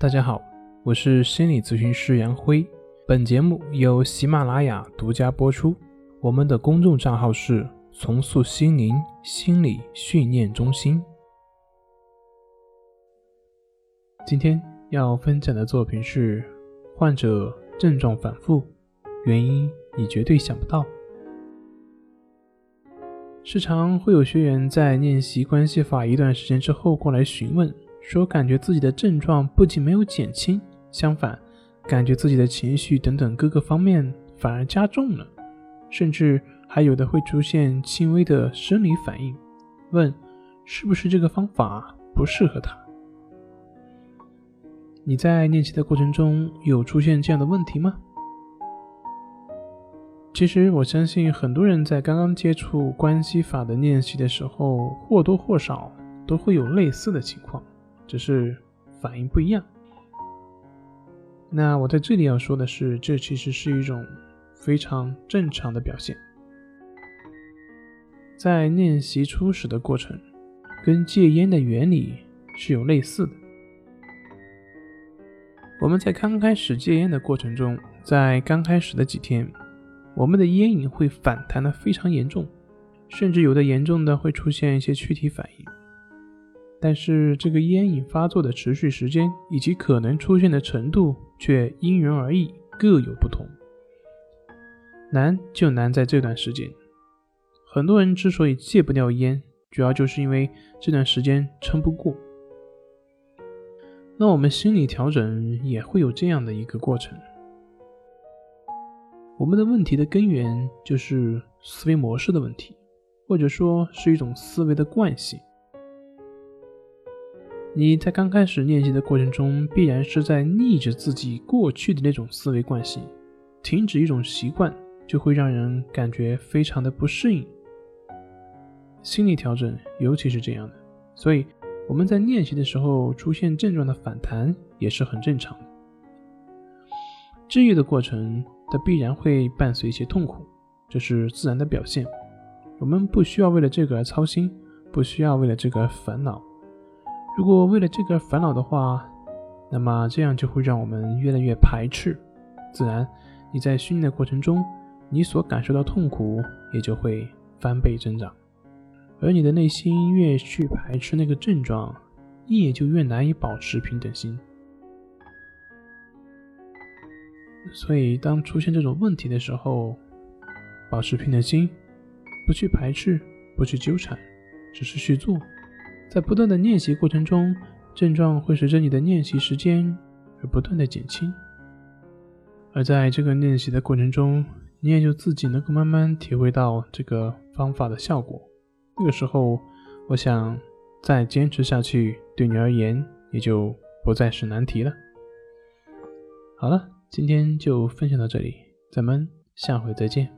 大家好，我是心理咨询师杨辉。本节目由喜马拉雅独家播出。我们的公众账号是“重塑心灵心理训练中心”。今天要分享的作品是：患者症状反复，原因你绝对想不到。时常会有学员在练习关系法一段时间之后过来询问。说感觉自己的症状不仅没有减轻，相反，感觉自己的情绪等等各个方面反而加重了，甚至还有的会出现轻微的生理反应。问是不是这个方法不适合他？你在练习的过程中有出现这样的问题吗？其实我相信很多人在刚刚接触关系法的练习的时候，或多或少都会有类似的情况。只是反应不一样。那我在这里要说的是，这其实是一种非常正常的表现。在练习初始的过程，跟戒烟的原理是有类似的。我们在刚开始戒烟的过程中，在刚开始的几天，我们的烟瘾会反弹的非常严重，甚至有的严重的会出现一些躯体反应。但是这个烟瘾发作的持续时间以及可能出现的程度却因人而异，各有不同。难就难在这段时间，很多人之所以戒不掉烟，主要就是因为这段时间撑不过。那我们心理调整也会有这样的一个过程。我们的问题的根源就是思维模式的问题，或者说是一种思维的惯性。你在刚开始练习的过程中，必然是在逆着自己过去的那种思维惯性，停止一种习惯，就会让人感觉非常的不适应。心理调整尤其是这样的，所以我们在练习的时候出现症状的反弹也是很正常的。治愈的过程，它必然会伴随一些痛苦，这是自然的表现。我们不需要为了这个而操心，不需要为了这个而烦恼。如果为了这个烦恼的话，那么这样就会让我们越来越排斥，自然你在训练的过程中，你所感受到痛苦也就会翻倍增长，而你的内心越去排斥那个症状，你也就越难以保持平等心。所以，当出现这种问题的时候，保持平等心，不去排斥，不去纠缠，只是去做。在不断的练习过程中，症状会随着你的练习时间而不断的减轻，而在这个练习的过程中，你也就自己能够慢慢体会到这个方法的效果。那个时候，我想再坚持下去，对你而言也就不再是难题了。好了，今天就分享到这里，咱们下回再见。